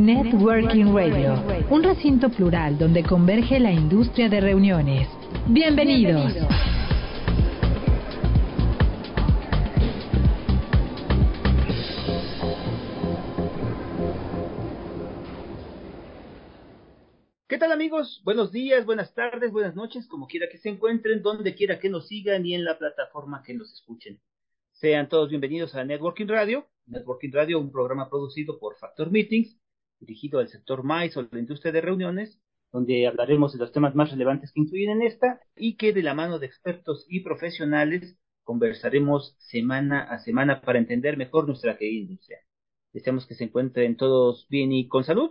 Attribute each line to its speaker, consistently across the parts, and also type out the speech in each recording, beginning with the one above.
Speaker 1: Networking Radio, un recinto plural donde converge la industria de reuniones. Bienvenidos.
Speaker 2: ¿Qué tal amigos? Buenos días, buenas tardes, buenas noches, como quiera que se encuentren, donde quiera que nos sigan y en la plataforma que nos escuchen. Sean todos bienvenidos a Networking Radio. Networking Radio, un programa producido por Factor Meetings dirigido al sector MAIS o la industria de reuniones, donde hablaremos de los temas más relevantes que incluyen en esta y que de la mano de expertos y profesionales conversaremos semana a semana para entender mejor nuestra querida industria. Deseamos que se encuentren todos bien y con salud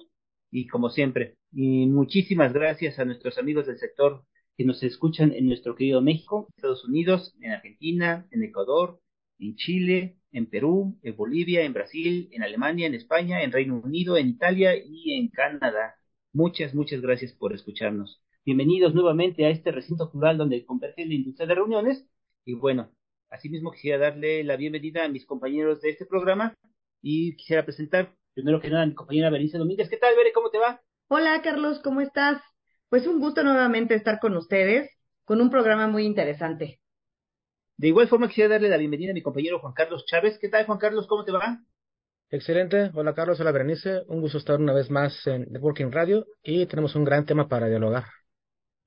Speaker 2: y como siempre, muchísimas gracias a nuestros amigos del sector que nos escuchan en nuestro querido México, Estados Unidos, en Argentina, en Ecuador, en Chile, en Perú, en Bolivia, en Brasil, en Alemania, en España, en Reino Unido, en Italia y en Canadá. Muchas, muchas gracias por escucharnos. Bienvenidos nuevamente a este recinto plural donde converge la industria de reuniones. Y bueno, asimismo quisiera darle la bienvenida a mis compañeros de este programa y quisiera presentar primero que nada a mi compañera Berenice Domínguez. ¿Qué tal, Bere? ¿Cómo te va?
Speaker 3: Hola, Carlos, ¿cómo estás? Pues un gusto nuevamente estar con ustedes con un programa muy interesante.
Speaker 2: De igual forma quisiera darle la bienvenida a mi compañero Juan Carlos Chávez. ¿Qué tal, Juan Carlos? ¿Cómo te va?
Speaker 4: Excelente. Hola, Carlos. Hola, Berenice. Un gusto estar una vez más en Networking Radio y tenemos un gran tema para dialogar.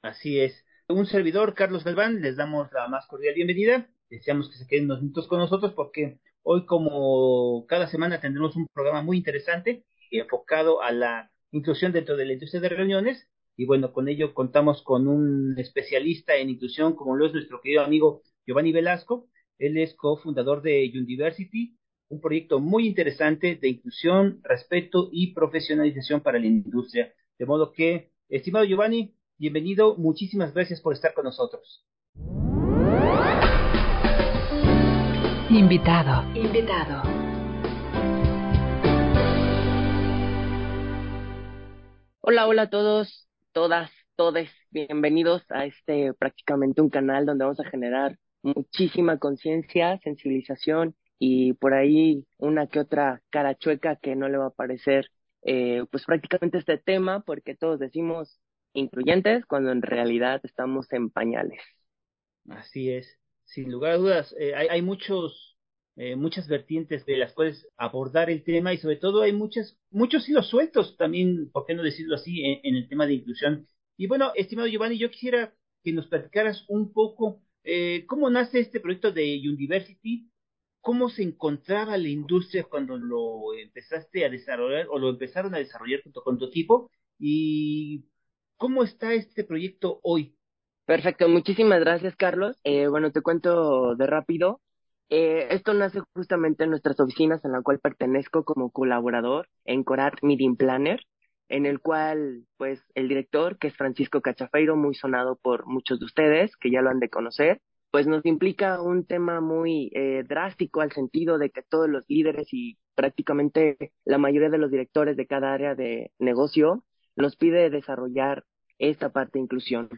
Speaker 2: Así es. Un servidor, Carlos Galván, les damos la más cordial bienvenida. Deseamos que se queden unos minutos con nosotros porque hoy, como cada semana, tendremos un programa muy interesante enfocado a la inclusión dentro de la industria de reuniones. Y bueno, con ello contamos con un especialista en inclusión, como lo es nuestro querido amigo Giovanni Velasco. Él es cofundador de University, un proyecto muy interesante de inclusión, respeto y profesionalización para la industria. De modo que, estimado Giovanni, bienvenido. Muchísimas gracias por estar con nosotros.
Speaker 1: Invitado. Invitado.
Speaker 5: Hola, hola a todos, todas, todes. Bienvenidos a este prácticamente un canal donde vamos a generar muchísima conciencia, sensibilización y por ahí una que otra cara chueca que no le va a parecer eh, pues prácticamente este tema porque todos decimos incluyentes cuando en realidad estamos en pañales.
Speaker 2: Así es, sin lugar a dudas, eh, hay, hay, muchos, eh, muchas vertientes de las cuales abordar el tema y sobre todo hay muchas, muchos hilos sueltos también, ¿por qué no decirlo así?, en, en el tema de inclusión. Y bueno, estimado Giovanni, yo quisiera que nos platicaras un poco eh, ¿Cómo nace este proyecto de University? ¿Cómo se encontraba la industria cuando lo empezaste a desarrollar o lo empezaron a desarrollar junto con tu equipo? ¿Y cómo está este proyecto hoy?
Speaker 5: Perfecto, muchísimas gracias Carlos. Eh, bueno, te cuento de rápido. Eh, esto nace justamente en nuestras oficinas en la cual pertenezco como colaborador en Corat Meeting Planner, en el cual pues el director, que es Francisco Cachafeiro, muy sonado por muchos de ustedes, que ya lo han de conocer, pues nos implica un tema muy eh, drástico al sentido de que todos los líderes y prácticamente la mayoría de los directores de cada área de negocio nos pide desarrollar esta parte de inclusión.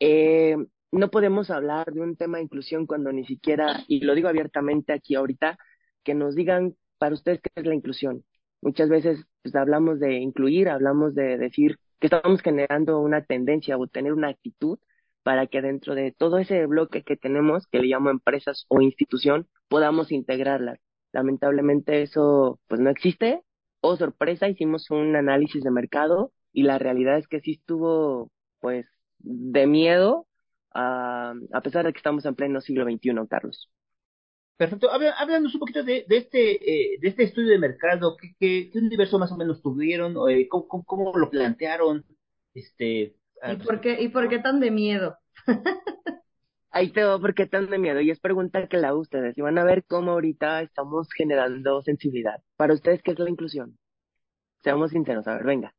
Speaker 5: Eh, no podemos hablar de un tema de inclusión cuando ni siquiera, y lo digo abiertamente aquí ahorita, que nos digan para ustedes qué es la inclusión. Muchas veces pues, hablamos de incluir, hablamos de decir que estamos generando una tendencia o tener una actitud para que dentro de todo ese bloque que tenemos, que le llamo empresas o institución, podamos integrarlas. Lamentablemente eso pues no existe. Oh, sorpresa, hicimos un análisis de mercado y la realidad es que sí estuvo pues de miedo, a, a pesar de que estamos en pleno siglo XXI, Carlos.
Speaker 2: Perfecto. Háblanos un poquito de, de este eh, de este estudio de mercado. ¿Qué, qué, qué universo más o menos tuvieron? Eh, ¿cómo, cómo, cómo, lo plantearon? Este,
Speaker 3: ¿Y por, qué, ¿Y por qué tan de miedo?
Speaker 5: Ahí te por qué tan de miedo. Y es pregunta que la hago a ustedes. Y van a ver cómo ahorita estamos generando sensibilidad. Para ustedes, ¿qué es la inclusión? Seamos sinceros, a ver, venga.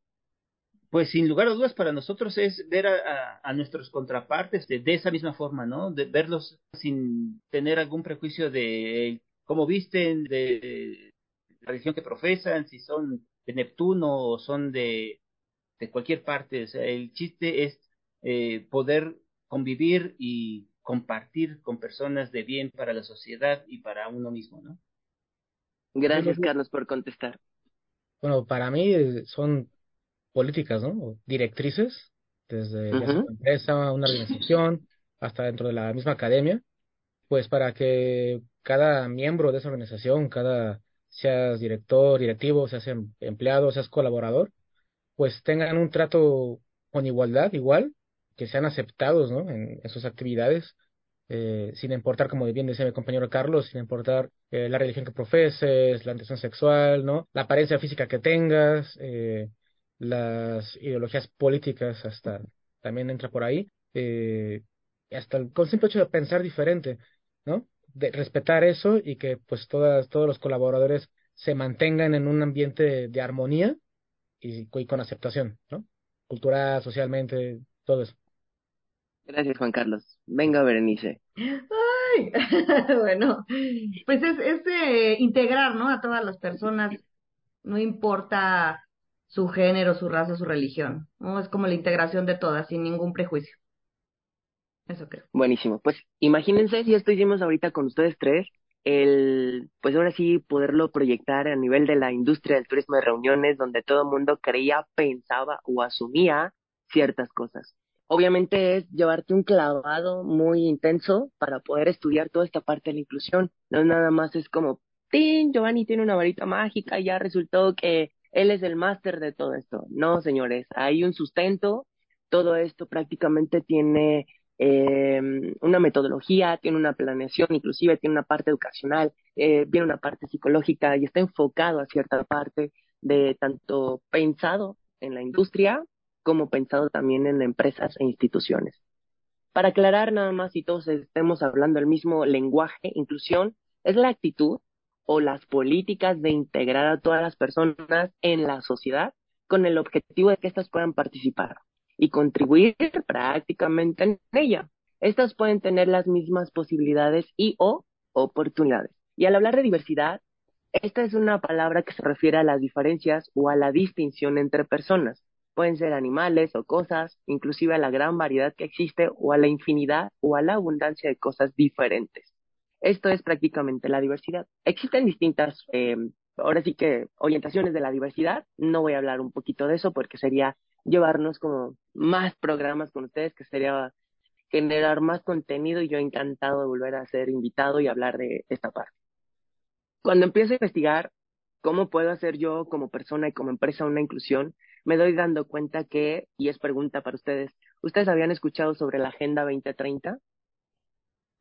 Speaker 2: Pues sin lugar a dudas para nosotros es ver a, nuestros contrapartes de, esa misma forma, ¿no? De verlos sin tener algún prejuicio de cómo visten, de la religión que profesan, si son de Neptuno o son de, de cualquier parte. O sea, el chiste es eh, poder convivir y compartir con personas de bien para la sociedad y para uno mismo, ¿no?
Speaker 5: Gracias, Carlos, por contestar.
Speaker 4: Bueno, para mí son políticas, ¿no? directrices, desde una empresa, una organización, hasta dentro de la misma academia, pues para que cada miembro de esa organización, cada seas director, directivo, seas em, empleado, seas colaborador, pues tengan un trato con igualdad, igual, que sean aceptados, ¿no? En, sus actividades, eh, sin importar, como bien decía mi compañero Carlos, sin importar eh, la religión que profeses, la intención sexual, ¿no? La apariencia física que tengas, eh, las ideologías políticas hasta también entra por ahí, eh, hasta el, con simple hecho de pensar diferente, ¿no? De respetar eso y que pues todas, todos los colaboradores se mantengan en un ambiente de armonía y, con aceptación, ¿no? Cultural, socialmente, todo eso.
Speaker 5: Gracias, Juan Carlos. Venga, Berenice.
Speaker 3: Ay, bueno, pues es, es de integrar, ¿no? A todas las personas, no importa su género, su raza, su religión. ¿no? Es como la integración de todas, sin ningún prejuicio. Eso creo.
Speaker 5: Buenísimo. Pues imagínense si esto hicimos ahorita con ustedes tres, el, pues ahora sí poderlo proyectar a nivel de la industria del turismo de reuniones, donde todo el mundo creía, pensaba o asumía ciertas cosas. Obviamente es llevarte un clavado muy intenso para poder estudiar toda esta parte de la inclusión. No nada más es como, ¡Tin! Giovanni tiene una varita mágica y ya resultó que él es el máster de todo esto. No, señores, hay un sustento, todo esto prácticamente tiene eh, una metodología, tiene una planeación, inclusive tiene una parte educacional, eh, viene una parte psicológica y está enfocado a cierta parte de tanto pensado en la industria como pensado también en empresas e instituciones. Para aclarar nada más y todos estemos hablando el mismo lenguaje, inclusión es la actitud o las políticas de integrar a todas las personas en la sociedad con el objetivo de que éstas puedan participar y contribuir prácticamente en ella. Estas pueden tener las mismas posibilidades y o oportunidades. Y al hablar de diversidad, esta es una palabra que se refiere a las diferencias o a la distinción entre personas. Pueden ser animales o cosas, inclusive a la gran variedad que existe o a la infinidad o a la abundancia de cosas diferentes. Esto es prácticamente la diversidad. Existen distintas, eh, ahora sí que, orientaciones de la diversidad. No voy a hablar un poquito de eso porque sería llevarnos como más programas con ustedes, que sería generar más contenido y yo encantado de volver a ser invitado y hablar de esta parte. Cuando empiezo a investigar cómo puedo hacer yo como persona y como empresa una inclusión, me doy dando cuenta que, y es pregunta para ustedes, ¿ustedes habían escuchado sobre la Agenda 2030?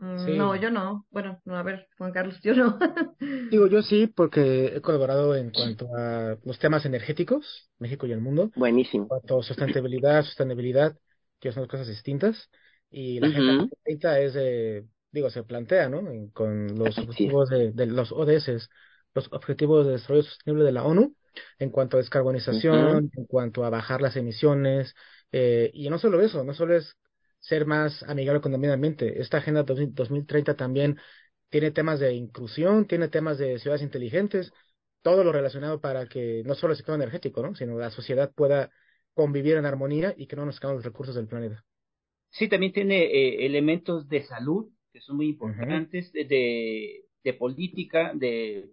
Speaker 3: Mm, no, yo no. Bueno, a ver, Juan Carlos, yo no.
Speaker 4: Digo, yo sí, porque he colaborado en cuanto a los temas energéticos, México y el mundo.
Speaker 5: Buenísimo. En
Speaker 4: cuanto a sustentabilidad, sostenibilidad, que son dos cosas distintas. Y la Agenda 2030 es, digo, se plantea, ¿no? con los objetivos de, de, los ODS, los Objetivos de Desarrollo Sostenible de la ONU, en cuanto a descarbonización, en cuanto a bajar las emisiones. Eh, y no solo eso, no solo es ser más amigable con el medio ambiente. Esta Agenda 2030 también tiene temas de inclusión, tiene temas de ciudades inteligentes, todo lo relacionado para que no solo el sector energético, ¿no? sino la sociedad pueda convivir en armonía y que no nos acaben los recursos del planeta.
Speaker 2: Sí, también tiene eh, elementos de salud que son muy importantes, de, de, política, de,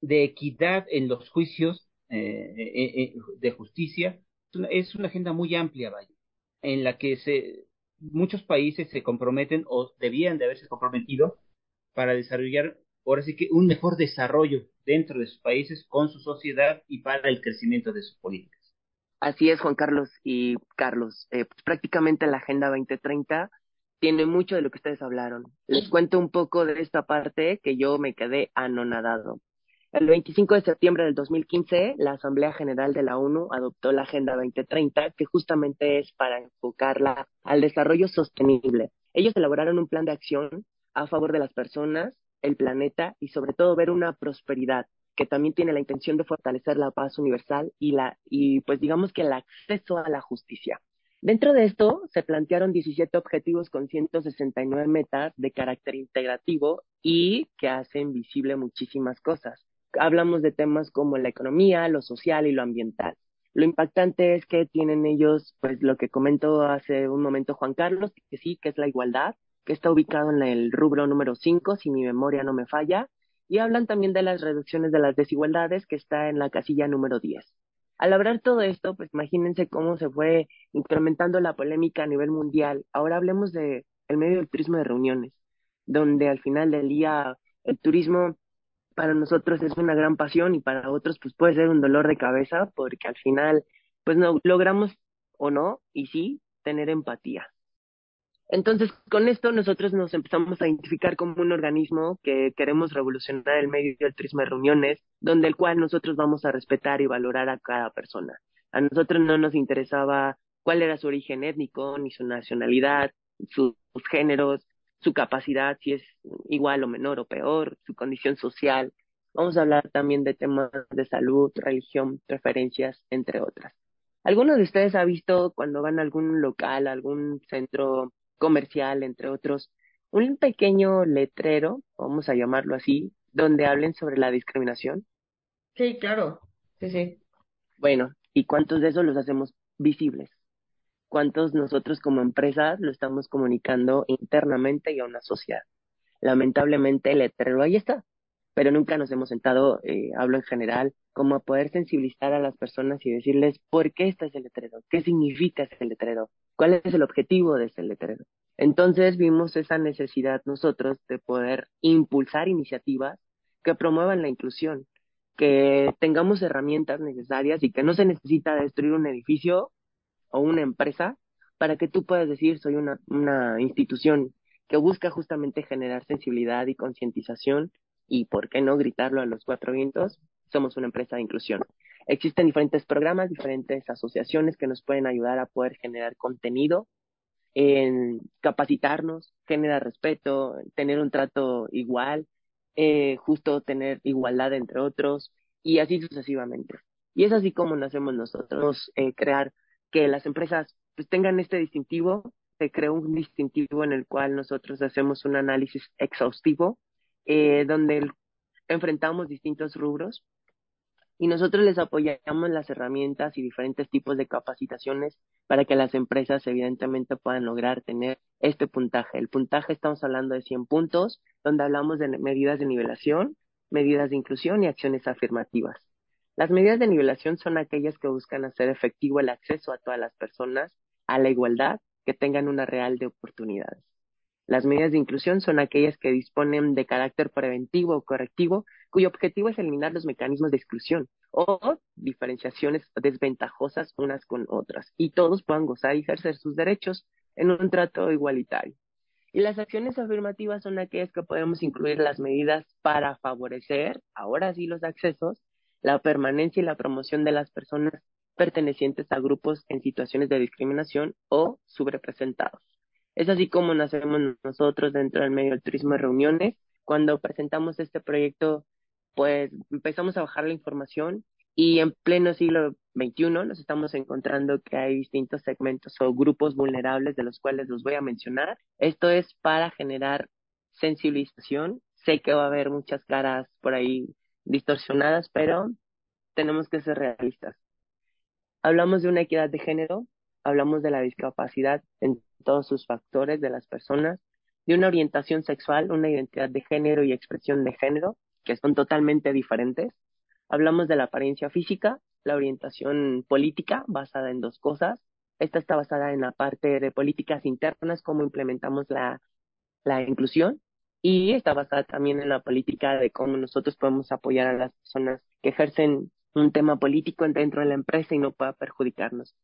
Speaker 2: de equidad en los juicios eh, eh, de justicia. Es una agenda muy amplia, vaya en la que se, muchos países se comprometen o debían de haberse comprometido para desarrollar ahora sí que un mejor desarrollo dentro de sus países con su sociedad y para el crecimiento de sus políticas.
Speaker 5: Así es, Juan Carlos y Carlos. Eh, pues prácticamente la Agenda 2030 tiene mucho de lo que ustedes hablaron. Les cuento un poco de esta parte que yo me quedé anonadado. El 25 de septiembre del 2015, la Asamblea General de la ONU adoptó la Agenda 2030, que justamente es para enfocarla al desarrollo sostenible. Ellos elaboraron un plan de acción a favor de las personas, el planeta y sobre todo ver una prosperidad que también tiene la intención de fortalecer la paz universal y la y pues digamos que el acceso a la justicia. Dentro de esto se plantearon 17 objetivos con 169 metas de carácter integrativo y que hacen visible muchísimas cosas. Hablamos de temas como la economía, lo social y lo ambiental. Lo impactante es que tienen ellos, pues lo que comentó hace un momento Juan Carlos, que sí, que es la igualdad, que está ubicado en el rubro número 5, si mi memoria no me falla, y hablan también de las reducciones de las desigualdades, que está en la casilla número 10. Al hablar todo esto, pues imagínense cómo se fue incrementando la polémica a nivel mundial. Ahora hablemos de el medio del turismo de reuniones, donde al final del día el turismo para nosotros es una gran pasión y para otros pues puede ser un dolor de cabeza porque al final pues no logramos o no y sí tener empatía. Entonces, con esto nosotros nos empezamos a identificar como un organismo que queremos revolucionar el medio del turismo de reuniones, donde el cual nosotros vamos a respetar y valorar a cada persona. A nosotros no nos interesaba cuál era su origen étnico, ni su nacionalidad, sus géneros, su capacidad, si es igual o menor o peor, su condición social. Vamos a hablar también de temas de salud, religión, preferencias, entre otras. ¿Alguno de ustedes ha visto cuando van a algún local, algún centro comercial, entre otros, un pequeño letrero, vamos a llamarlo así, donde hablen sobre la discriminación?
Speaker 3: Sí, claro. Sí, sí.
Speaker 5: Bueno, ¿y cuántos de esos los hacemos visibles? ¿Cuántos nosotros como empresas lo estamos comunicando internamente y a una sociedad? Lamentablemente el letrero ahí está, pero nunca nos hemos sentado, eh, hablo en general, como a poder sensibilizar a las personas y decirles por qué está ese letrero, qué significa ese letrero, cuál es el objetivo de ese letrero. Entonces vimos esa necesidad nosotros de poder impulsar iniciativas que promuevan la inclusión, que tengamos herramientas necesarias y que no se necesita destruir un edificio o una empresa para que tú puedas decir soy una, una institución que busca justamente generar sensibilidad y concientización y por qué no gritarlo a los cuatro vientos, somos una empresa de inclusión. Existen diferentes programas, diferentes asociaciones que nos pueden ayudar a poder generar contenido, en capacitarnos, generar respeto, tener un trato igual, eh, justo tener igualdad entre otros y así sucesivamente. Y es así como nacemos nosotros, eh, crear que las empresas pues, tengan este distintivo, se creó un distintivo en el cual nosotros hacemos un análisis exhaustivo eh, donde enfrentamos distintos rubros y nosotros les apoyamos las herramientas y diferentes tipos de capacitaciones para que las empresas evidentemente puedan lograr tener este puntaje. El puntaje estamos hablando de 100 puntos, donde hablamos de medidas de nivelación, medidas de inclusión y acciones afirmativas. Las medidas de nivelación son aquellas que buscan hacer efectivo el acceso a todas las personas a la igualdad que tengan una real de oportunidades. Las medidas de inclusión son aquellas que disponen de carácter preventivo o correctivo, cuyo objetivo es eliminar los mecanismos de exclusión o diferenciaciones desventajosas unas con otras, y todos puedan gozar y ejercer sus derechos en un trato igualitario. Y las acciones afirmativas son aquellas que podemos incluir las medidas para favorecer, ahora sí, los accesos, la permanencia y la promoción de las personas pertenecientes a grupos en situaciones de discriminación o subrepresentados. Es así como nacemos nosotros dentro del medio del turismo de reuniones. Cuando presentamos este proyecto, pues empezamos a bajar la información y en pleno siglo XXI nos estamos encontrando que hay distintos segmentos o grupos vulnerables de los cuales los voy a mencionar. Esto es para generar sensibilización. Sé que va a haber muchas caras por ahí distorsionadas, pero tenemos que ser realistas. Hablamos de una equidad de género, hablamos de la discapacidad en todos sus factores de las personas, de una orientación sexual, una identidad de género y expresión de género, que son totalmente diferentes. Hablamos de la apariencia física, la orientación política, basada en dos cosas. Esta está basada en la parte de políticas internas, cómo implementamos la, la inclusión, y está basada también en la política de cómo nosotros podemos apoyar a las personas que ejercen un tema político dentro de la empresa y no pueda perjudicarnos.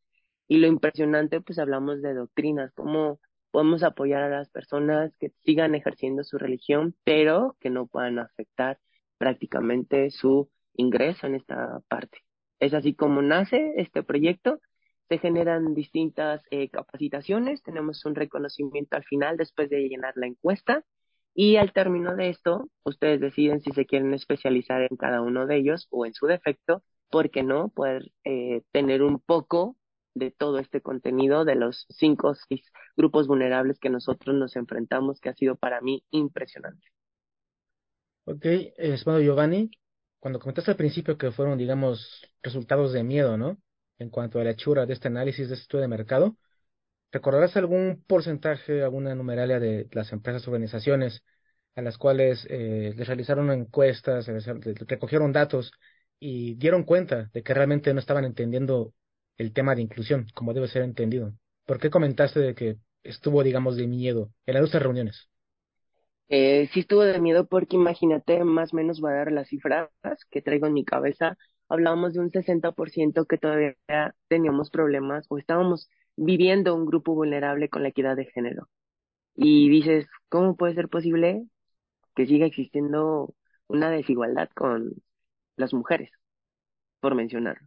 Speaker 5: Y lo impresionante, pues hablamos de doctrinas, cómo podemos apoyar a las personas que sigan ejerciendo su religión, pero que no puedan afectar prácticamente su ingreso en esta parte. Es así como nace este proyecto se generan distintas eh, capacitaciones, tenemos un reconocimiento al final después de llenar la encuesta y al término de esto, ustedes deciden si se quieren especializar en cada uno de ellos o en su defecto, ¿por qué no? Poder eh, tener un poco de todo este contenido de los cinco o seis grupos vulnerables que nosotros nos enfrentamos, que ha sido para mí impresionante.
Speaker 4: Ok, estimado Giovanni, cuando comentaste al principio que fueron, digamos, resultados de miedo, ¿no? En cuanto a la hechura de este análisis de estudio de mercado, ¿recordarás algún porcentaje, alguna numeralia de las empresas organizaciones a las cuales eh, les realizaron encuestas, recogieron datos y dieron cuenta de que realmente no estaban entendiendo el tema de inclusión como debe ser entendido? ¿Por qué comentaste de que estuvo, digamos, de miedo en las dos reuniones?
Speaker 5: Eh, sí estuvo de miedo porque imagínate, más o menos va a dar las cifras que traigo en mi cabeza. Hablábamos de un 60% que todavía teníamos problemas o estábamos viviendo un grupo vulnerable con la equidad de género. Y dices, ¿cómo puede ser posible que siga existiendo una desigualdad con las mujeres? Por mencionar.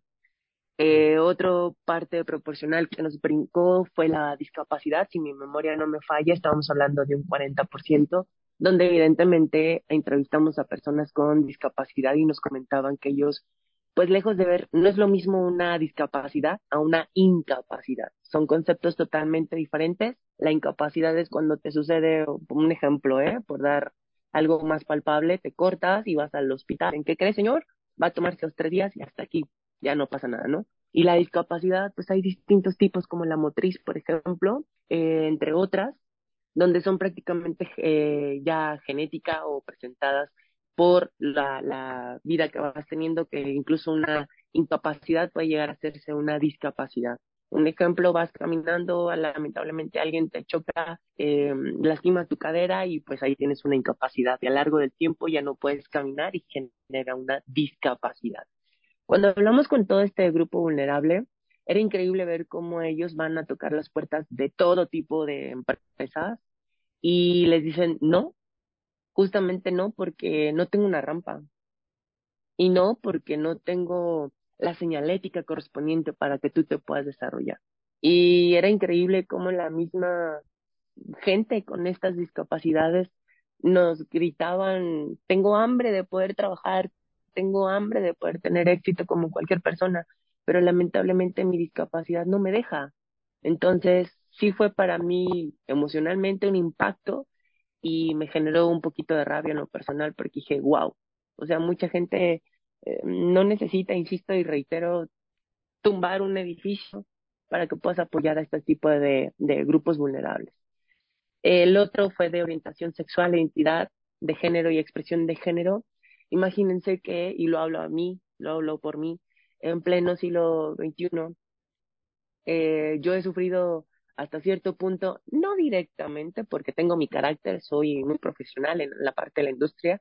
Speaker 5: Eh, otro parte proporcional que nos brincó fue la discapacidad. Si mi memoria no me falla, estábamos hablando de un 40% donde evidentemente entrevistamos a personas con discapacidad y nos comentaban que ellos, pues lejos de ver, no es lo mismo una discapacidad a una incapacidad. Son conceptos totalmente diferentes. La incapacidad es cuando te sucede, un ejemplo, ¿eh? por dar algo más palpable, te cortas y vas al hospital. ¿En qué crees, señor? Va a tomarse los tres días y hasta aquí. Ya no pasa nada, ¿no? Y la discapacidad, pues hay distintos tipos, como la motriz, por ejemplo, eh, entre otras, donde son prácticamente eh, ya genética o presentadas por la, la vida que vas teniendo, que incluso una incapacidad puede llegar a hacerse una discapacidad. Un ejemplo, vas caminando, lamentablemente alguien te choca, eh, lastima tu cadera y pues ahí tienes una incapacidad y a lo largo del tiempo ya no puedes caminar y genera una discapacidad. Cuando hablamos con todo este grupo vulnerable, era increíble ver cómo ellos van a tocar las puertas de todo tipo de empresas y les dicen no, justamente no porque no tengo una rampa y no porque no tengo la señalética correspondiente para que tú te puedas desarrollar. Y era increíble cómo la misma gente con estas discapacidades nos gritaban, tengo hambre de poder trabajar, tengo hambre de poder tener éxito como cualquier persona, pero lamentablemente mi discapacidad no me deja. Entonces, sí fue para mí emocionalmente un impacto y me generó un poquito de rabia en lo personal porque dije, wow, o sea, mucha gente eh, no necesita, insisto y reitero, tumbar un edificio para que puedas apoyar a este tipo de, de grupos vulnerables. El otro fue de orientación sexual, identidad de género y expresión de género. Imagínense que, y lo hablo a mí, lo hablo por mí, en pleno siglo XXI. Eh, yo he sufrido hasta cierto punto, no directamente, porque tengo mi carácter, soy muy profesional en la parte de la industria,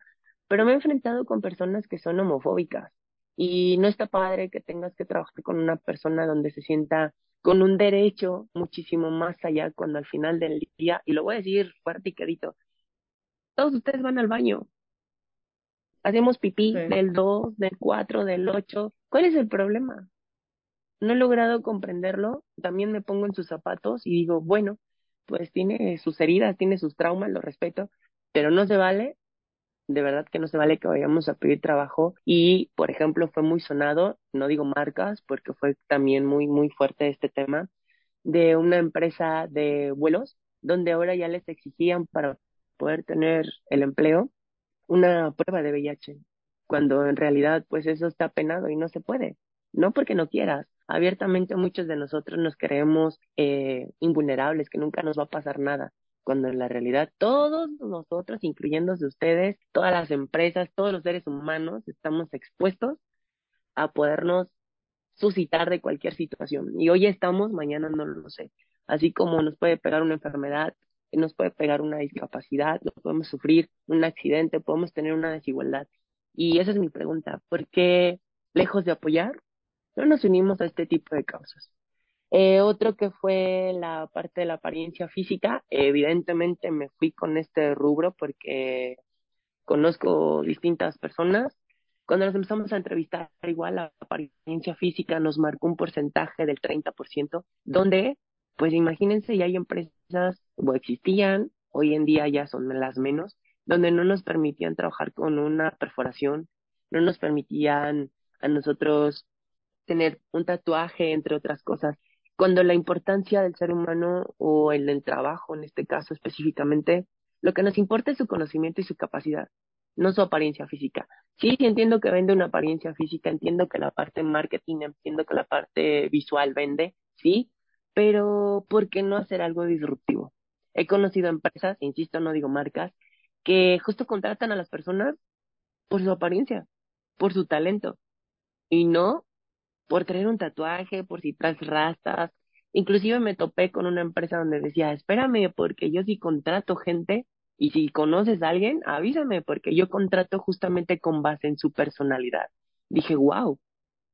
Speaker 5: pero me he enfrentado con personas que son homofóbicas. Y no está padre que tengas que trabajar con una persona donde se sienta con un derecho muchísimo más allá cuando al final del día, y lo voy a decir fuerte y querido, todos ustedes van al baño. Hacemos pipí del 2, del 4, del 8, ¿Cuál es el problema? No he logrado comprenderlo, también me pongo en sus zapatos y digo, bueno, pues tiene sus heridas, tiene sus traumas, lo respeto, pero no se vale, de verdad que no se vale que vayamos a pedir trabajo y, por ejemplo, fue muy sonado, no digo marcas, porque fue también muy, muy fuerte este tema, de una empresa de vuelos, donde ahora ya les exigían para poder tener el empleo una prueba de VIH cuando en realidad pues eso está penado y no se puede, no porque no quieras. Abiertamente muchos de nosotros nos creemos eh, invulnerables, que nunca nos va a pasar nada, cuando en la realidad todos nosotros, incluyéndose ustedes, todas las empresas, todos los seres humanos, estamos expuestos a podernos suscitar de cualquier situación. Y hoy estamos, mañana no lo sé. Así como nos puede pegar una enfermedad, nos puede pegar una discapacidad, podemos sufrir un accidente, podemos tener una desigualdad. Y esa es mi pregunta, ¿por qué lejos de apoyar, no nos unimos a este tipo de causas? Eh, otro que fue la parte de la apariencia física, evidentemente me fui con este rubro porque conozco distintas personas Cuando nos empezamos a entrevistar, igual la apariencia física nos marcó un porcentaje del 30%, donde, pues imagínense, ya hay empresas, o existían, hoy en día ya son las menos, donde no nos permitían trabajar con una perforación, no nos permitían a nosotros tener un tatuaje, entre otras cosas, cuando la importancia del ser humano o el del trabajo, en este caso específicamente, lo que nos importa es su conocimiento y su capacidad, no su apariencia física. Sí, entiendo que vende una apariencia física, entiendo que la parte marketing, entiendo que la parte visual vende, sí, pero ¿por qué no hacer algo disruptivo? He conocido empresas, insisto, no digo marcas, que justo contratan a las personas por su apariencia, por su talento, y no por traer un tatuaje, por si traes rastas. Inclusive me topé con una empresa donde decía, espérame, porque yo sí contrato gente y si conoces a alguien, avísame, porque yo contrato justamente con base en su personalidad. Dije, wow,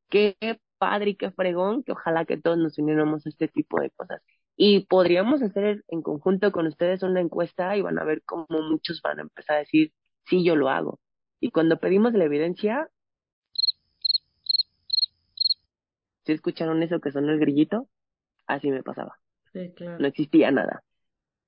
Speaker 5: qué padre y qué fregón, que ojalá que todos nos uniéramos a este tipo de cosas. Y podríamos hacer en conjunto con ustedes una encuesta y van a ver cómo muchos van a empezar a decir, sí, yo lo hago. Y cuando pedimos la evidencia, ¿Sí escucharon eso que sonó el grillito? Así me pasaba.
Speaker 3: Sí, claro.
Speaker 5: No existía nada.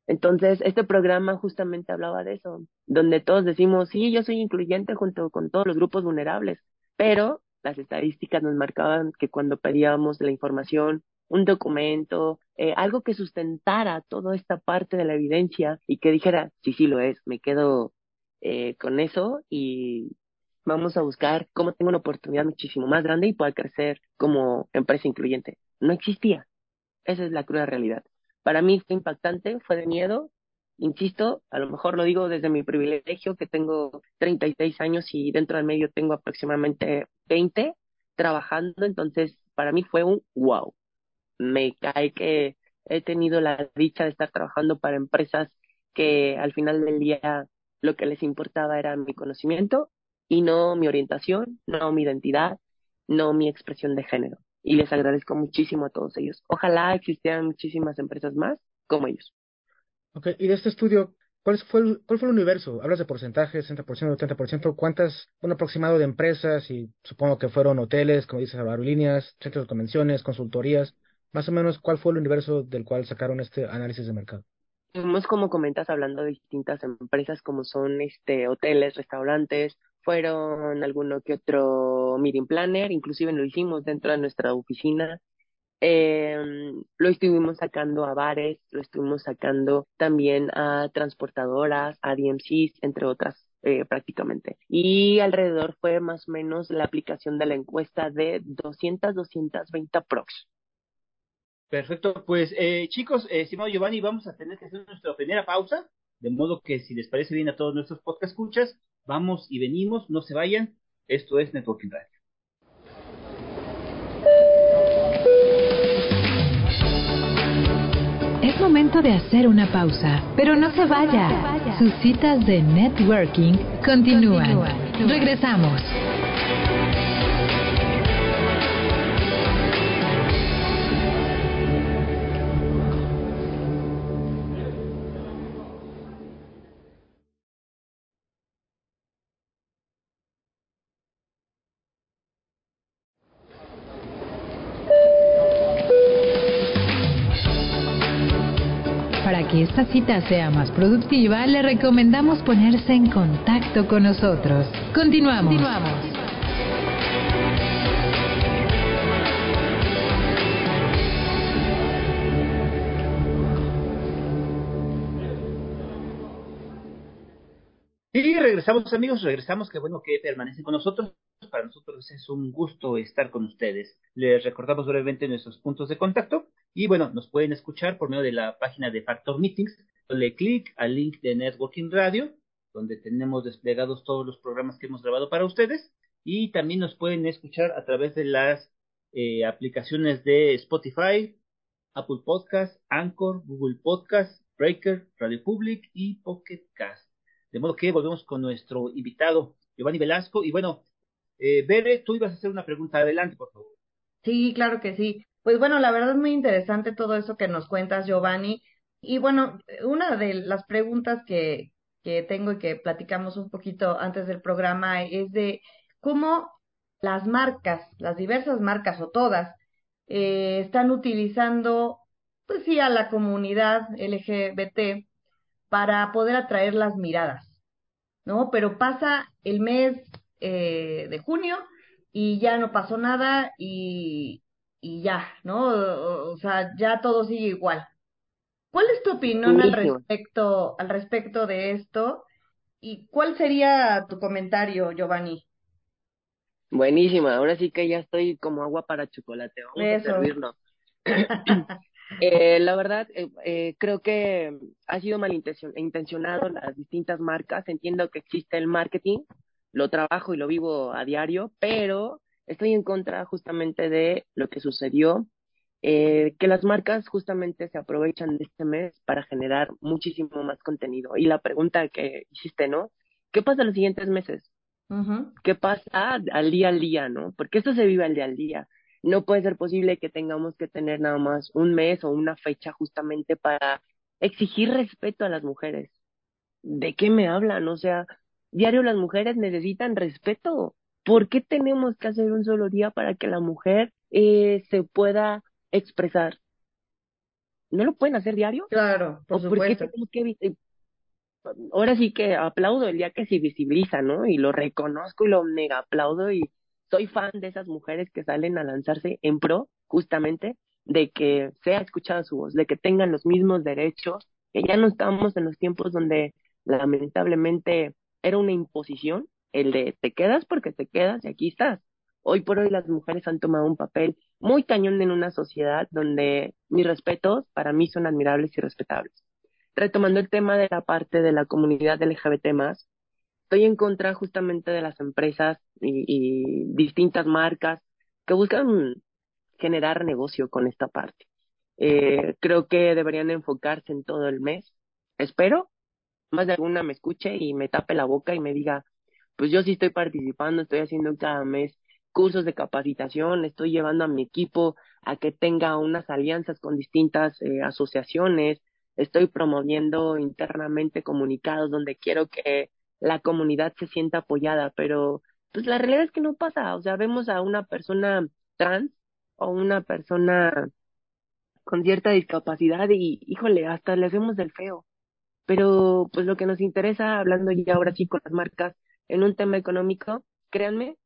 Speaker 5: Entonces, este programa justamente hablaba de eso, donde todos decimos, sí, yo soy incluyente junto con todos los grupos vulnerables, pero las estadísticas nos marcaban que cuando pedíamos la información, un documento, eh, algo que sustentara toda esta parte de la evidencia y que dijera, sí, sí lo es, me quedo eh, con eso y vamos a buscar cómo tengo una oportunidad muchísimo más grande y pueda crecer como empresa incluyente. No existía. Esa es la cruda realidad. Para mí fue impactante, fue de miedo. Insisto, a lo mejor lo digo desde mi privilegio, que tengo 36 años y dentro del medio tengo aproximadamente 20 trabajando, entonces para mí fue un wow. Me cae que he tenido la dicha de estar trabajando para empresas que al final del día lo que les importaba era mi conocimiento y no mi orientación, no mi identidad, no mi expresión de género. Y les agradezco muchísimo a todos ellos. Ojalá existieran muchísimas empresas más como ellos.
Speaker 4: Ok, y de este estudio, ¿cuál fue el, cuál fue el universo? Hablas de porcentajes, 60%, 80%. ¿Cuántas, un aproximado de empresas? Y supongo que fueron hoteles, como dices, aerolíneas, centros de convenciones, consultorías. Más o menos, ¿cuál fue el universo del cual sacaron este análisis de mercado?
Speaker 5: Hemos, como comentas, hablando de distintas empresas como son este hoteles, restaurantes, fueron alguno que otro meeting planner, inclusive lo hicimos dentro de nuestra oficina. Eh, lo estuvimos sacando a bares, lo estuvimos sacando también a transportadoras, a DMCs, entre otras eh, prácticamente. Y alrededor fue más o menos la aplicación de la encuesta de 200, 220 prox.
Speaker 2: Perfecto, pues eh, chicos, eh, estimado Giovanni, vamos a tener que hacer nuestra primera pausa, de modo que si les parece bien a todos nuestros podcast escuchas, Vamos y venimos, no se vayan. Esto es Networking Radio.
Speaker 1: Es momento de hacer una pausa, pero no se vaya. Sus citas de networking continúan. Regresamos. Que esta cita sea más productiva, le recomendamos ponerse en contacto con nosotros. Continuamos. Continuamos.
Speaker 2: Y regresamos amigos, regresamos, qué bueno que permanecen con nosotros. Para nosotros es un gusto estar con ustedes. Les recordamos brevemente nuestros puntos de contacto y bueno, nos pueden escuchar por medio de la página de Factor Meetings. Le clic al link de Networking Radio, donde tenemos desplegados todos los programas que hemos grabado para ustedes y también nos pueden escuchar a través de las eh, aplicaciones de Spotify, Apple Podcast, Anchor, Google Podcast, Breaker, Radio Public y Pocket Cast. De modo que volvemos con nuestro invitado, Giovanni Velasco. Y bueno, eh, Bere, tú ibas a hacer una pregunta. Adelante, por favor.
Speaker 3: Sí, claro que sí. Pues bueno, la verdad es muy interesante todo eso que nos cuentas, Giovanni. Y bueno, una de las preguntas que, que tengo y que platicamos un poquito antes del programa es de cómo las marcas, las diversas marcas o todas, eh, están utilizando, pues sí, a la comunidad LGBT para poder atraer las miradas, ¿no? Pero pasa el mes eh, de junio y ya no pasó nada y, y ya, ¿no? O, sea, ya todo sigue igual. ¿Cuál es tu opinión al respecto, al respecto de esto? ¿Y cuál sería tu comentario, Giovanni?
Speaker 5: Buenísima, ahora sí que ya estoy como agua para chocolate, vamos a servirlo. eh, la verdad, eh, eh, creo que ha sido malintencionado las distintas marcas. Entiendo que existe el marketing, lo trabajo y lo vivo a diario, pero estoy en contra justamente de lo que sucedió, eh, que las marcas justamente se aprovechan de este mes para generar muchísimo más contenido. Y la pregunta que hiciste, ¿no? ¿Qué pasa los siguientes meses? ¿Qué pasa al día al día, no? Porque esto se vive al día al día. No puede ser posible que tengamos que tener nada más un mes o una fecha justamente para exigir respeto a las mujeres. ¿De qué me hablan? O sea, diario las mujeres necesitan respeto. ¿Por qué tenemos que hacer un solo día para que la mujer eh, se pueda expresar? ¿No lo pueden hacer diario?
Speaker 3: Claro, por supuesto.
Speaker 5: que ahora sí que aplaudo el día que se visibiliza, ¿no? Y lo reconozco y lo mega aplaudo y soy fan de esas mujeres que salen a lanzarse en pro, justamente, de que sea escuchada su voz, de que tengan los mismos derechos, que ya no estamos en los tiempos donde lamentablemente era una imposición, el de te quedas porque te quedas y aquí estás. Hoy por hoy las mujeres han tomado un papel muy cañón en una sociedad donde mis respetos para mí son admirables y respetables retomando el tema de la parte de la comunidad LGBT más, estoy en contra justamente de las empresas y, distintas marcas que buscan generar negocio con esta parte. Eh, creo que deberían enfocarse en todo el mes. Espero más de alguna me escuche y me tape la boca y me diga, pues yo sí estoy participando, estoy haciendo cada mes cursos de capacitación, estoy llevando a mi equipo a que tenga unas alianzas con distintas eh, asociaciones, estoy promoviendo internamente comunicados donde quiero que la comunidad se sienta apoyada, pero pues la realidad es que no pasa, o sea, vemos a una persona trans o una persona con cierta discapacidad y híjole, hasta le hacemos del feo. Pero pues lo que nos interesa, hablando ya ahora sí con las marcas, en un tema económico, créanme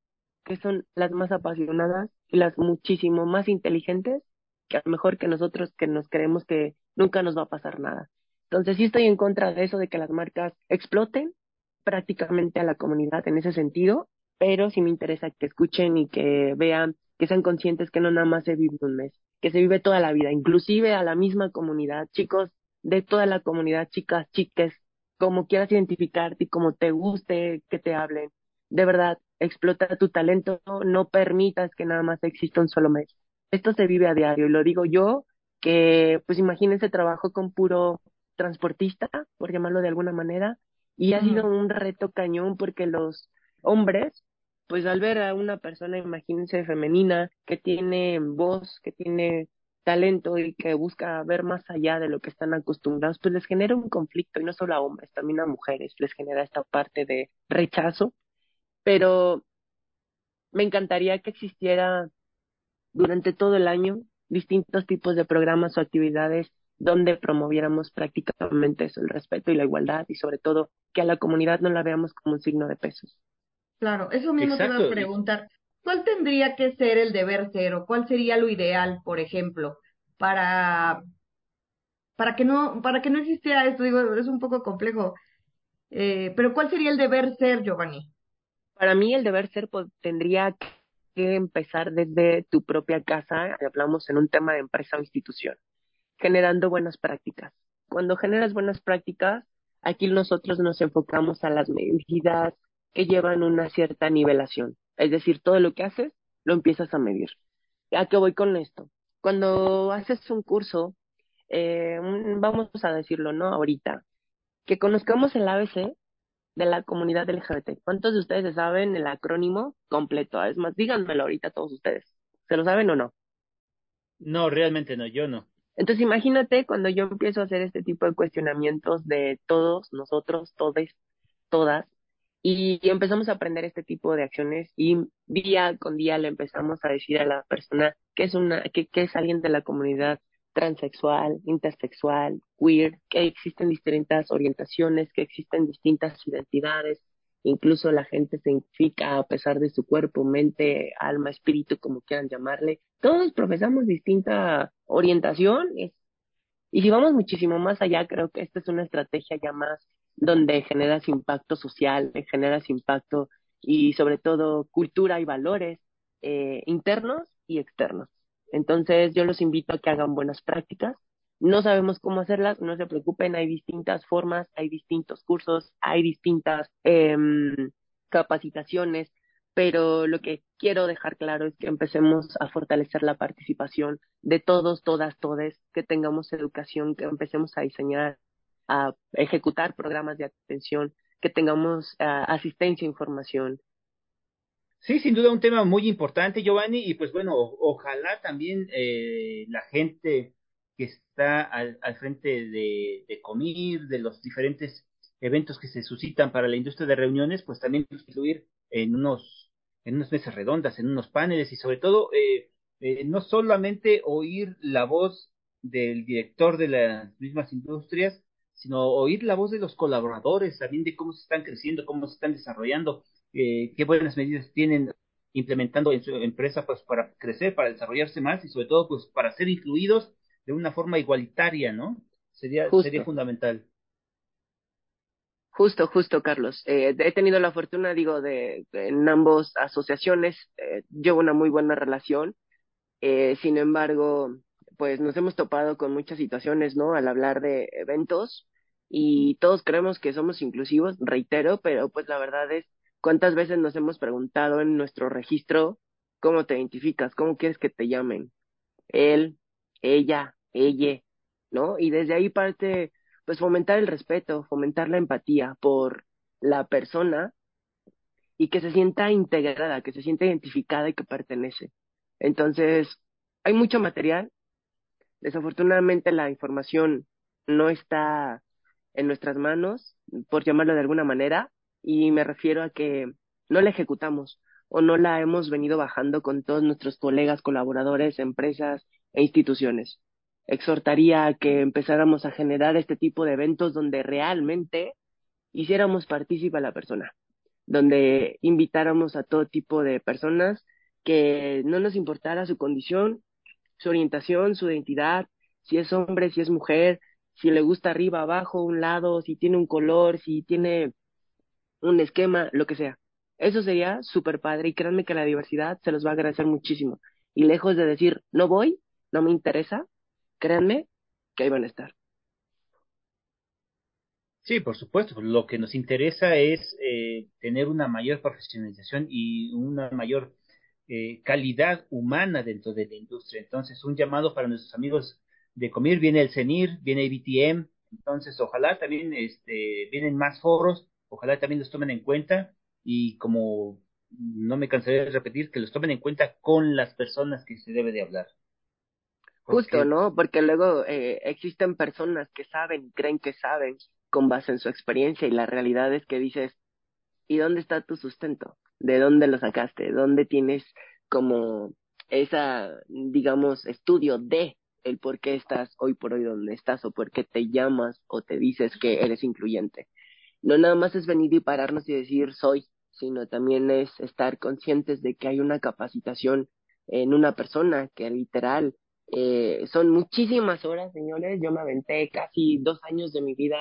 Speaker 5: que son las más apasionadas y las muchísimo más inteligentes que a lo mejor que nosotros que nos creemos que nunca nos va a pasar nada. Entonces sí estoy en contra de eso, de que las marcas exploten prácticamente a la comunidad en ese sentido, pero sí me interesa que escuchen y que vean, que sean conscientes que no nada más se vive un mes, que se vive toda la vida, inclusive a la misma comunidad, chicos de toda la comunidad, chicas, chiques, como quieras identificarte y como te guste que te hablen. De verdad, explota tu talento, no permitas que nada más exista un solo mes. Esto se vive a diario y lo digo yo que pues imagínense trabajo con puro transportista, por llamarlo de alguna manera, y ha sido un reto cañón porque los hombres, pues al ver a una persona, imagínense, femenina, que tiene voz, que tiene talento y que busca ver más allá de lo que están acostumbrados, pues les genera un conflicto, y no solo a hombres, también a mujeres, les genera esta parte de rechazo, pero me encantaría que existiera durante todo el año distintos tipos de programas o actividades donde promoviéramos prácticamente eso, el respeto y la igualdad y sobre todo que a la comunidad no la veamos como un signo de pesos.
Speaker 3: Claro, eso mismo te iba a preguntar. ¿Cuál tendría que ser el deber ser o cuál sería lo ideal, por ejemplo, para para que no para que no existiera esto? Digo, es un poco complejo. Eh, pero ¿cuál sería el deber ser, Giovanni?
Speaker 5: Para mí el deber ser pues, tendría que empezar desde tu propia casa, hablamos en un tema de empresa o institución, generando buenas prácticas. Cuando generas buenas prácticas, aquí nosotros nos enfocamos a las medidas que llevan una cierta nivelación. Es decir, todo lo que haces lo empiezas a medir. ¿A qué voy con esto? Cuando haces un curso, eh, vamos a decirlo, ¿no? Ahorita, que conozcamos el ABC, de la comunidad LGBT. ¿Cuántos de ustedes saben el acrónimo completo? Es más, díganmelo ahorita todos ustedes. ¿Se lo saben o no?
Speaker 2: No, realmente no, yo no.
Speaker 5: Entonces imagínate cuando yo empiezo a hacer este tipo de cuestionamientos de todos, nosotros, todes, todas, Y empezamos a aprender este tipo de acciones y día con día le empezamos a decir a la persona que es una, que, que es alguien de la comunidad transexual, intersexual, queer, que existen distintas orientaciones, que existen distintas identidades, incluso la gente se identifica a pesar de su cuerpo, mente, alma, espíritu, como quieran llamarle. Todos profesamos distinta orientación y si vamos muchísimo más allá, creo que esta es una estrategia ya más donde generas impacto social, generas impacto y sobre todo cultura y valores eh, internos y externos. Entonces yo los invito a que hagan buenas prácticas. No sabemos cómo hacerlas, no se preocupen, hay distintas formas, hay distintos cursos, hay distintas em, capacitaciones, pero lo que quiero dejar claro es que empecemos a fortalecer la participación de todos, todas, todes, que tengamos educación, que empecemos a diseñar, a ejecutar programas de atención, que tengamos asistencia e información,
Speaker 2: Sí, sin duda un tema muy importante, Giovanni, y pues bueno, ojalá también eh, la gente que está al, al frente de, de, Comir, de los diferentes eventos que se suscitan para la industria de reuniones, pues también incluir en unos, en unas mesas redondas, en unos paneles y sobre todo eh, eh, no solamente oír la voz del director de las mismas industrias, sino oír la voz de los colaboradores, también de cómo se están creciendo, cómo se están desarrollando eh, qué buenas medidas tienen implementando en su empresa pues para crecer, para desarrollarse más y sobre todo pues para ser incluidos de una forma igualitaria, ¿no? Sería, sería fundamental.
Speaker 5: Justo, justo, Carlos. Eh, he tenido la fortuna, digo, de, en ambas asociaciones eh, llevo una muy buena relación. Eh, sin embargo, pues nos hemos topado con muchas situaciones, ¿no? Al hablar de eventos y todos creemos que somos inclusivos, reitero, pero pues la verdad es ¿Cuántas veces nos hemos preguntado en nuestro registro cómo te identificas? ¿Cómo quieres que te llamen? Él, ella, ella, ¿no? Y desde ahí parte, pues fomentar el respeto, fomentar la empatía por la persona y que se sienta integrada, que se sienta identificada y que pertenece. Entonces, hay mucho material. Desafortunadamente la información no está en nuestras manos, por llamarlo de alguna manera, y me refiero a que no la ejecutamos o no la hemos venido bajando con todos nuestros colegas, colaboradores, empresas e instituciones. Exhortaría a que empezáramos a generar este tipo de eventos donde realmente hiciéramos partícipe a la persona, donde invitáramos a todo tipo de personas que no nos importara su condición, su orientación, su identidad, si es hombre, si es mujer, si le gusta arriba, abajo, un lado, si tiene un color, si tiene un esquema, lo que sea. Eso sería súper padre y créanme que la diversidad se los va a agradecer muchísimo. Y lejos de decir, no voy, no me interesa, créanme que ahí van a estar.
Speaker 2: Sí, por supuesto. Lo que nos interesa es eh, tener una mayor profesionalización y una mayor eh, calidad humana dentro de la industria. Entonces, un llamado para nuestros amigos de Comir, viene el CENIR, viene IBTM, entonces ojalá también este, vienen más foros ojalá también los tomen en cuenta y como no me cansaré de repetir, que los tomen en cuenta con las personas que se debe de hablar.
Speaker 5: Justo, ¿no? Porque luego eh, existen personas que saben, creen que saben con base en su experiencia y la realidad es que dices, ¿y dónde está tu sustento? ¿De dónde lo sacaste? ¿Dónde tienes como esa, digamos, estudio de el por qué estás hoy por hoy donde estás o por qué te llamas o te dices que eres incluyente? no nada más es venir y pararnos y decir soy, sino también es estar conscientes de que hay una capacitación en una persona que literal eh, son muchísimas horas, señores. Yo me aventé casi dos años de mi vida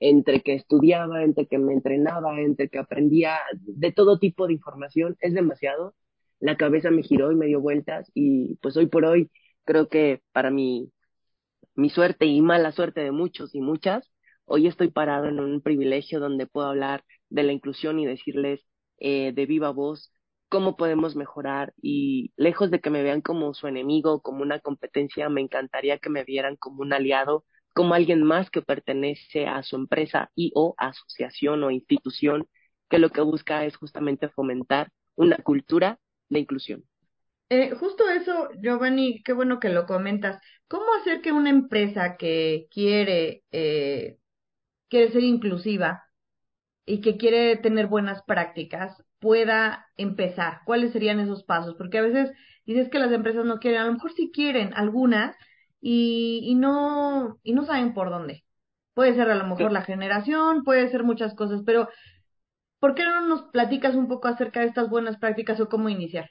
Speaker 5: entre que estudiaba, entre que me entrenaba, entre que aprendía de todo tipo de información. Es demasiado. La cabeza me giró y me dio vueltas y pues hoy por hoy creo que para mi, mi suerte y mala suerte de muchos y muchas, Hoy estoy parado en un privilegio donde puedo hablar de la inclusión y decirles eh, de viva voz cómo podemos mejorar y lejos de que me vean como su enemigo, como una competencia, me encantaría que me vieran como un aliado, como alguien más que pertenece a su empresa y o asociación o institución que lo que busca es justamente fomentar una cultura de inclusión.
Speaker 3: Eh, justo eso, Giovanni, qué bueno que lo comentas. ¿Cómo hacer que una empresa que quiere eh, quiere ser inclusiva, y que quiere tener buenas prácticas pueda empezar? ¿Cuáles serían esos pasos? Porque a veces dices que las empresas no quieren, a lo mejor sí quieren algunas y, y no y no saben por dónde. Puede ser a lo mejor la generación, puede ser muchas cosas, pero ¿por qué no nos platicas un poco acerca de estas buenas prácticas o cómo iniciar?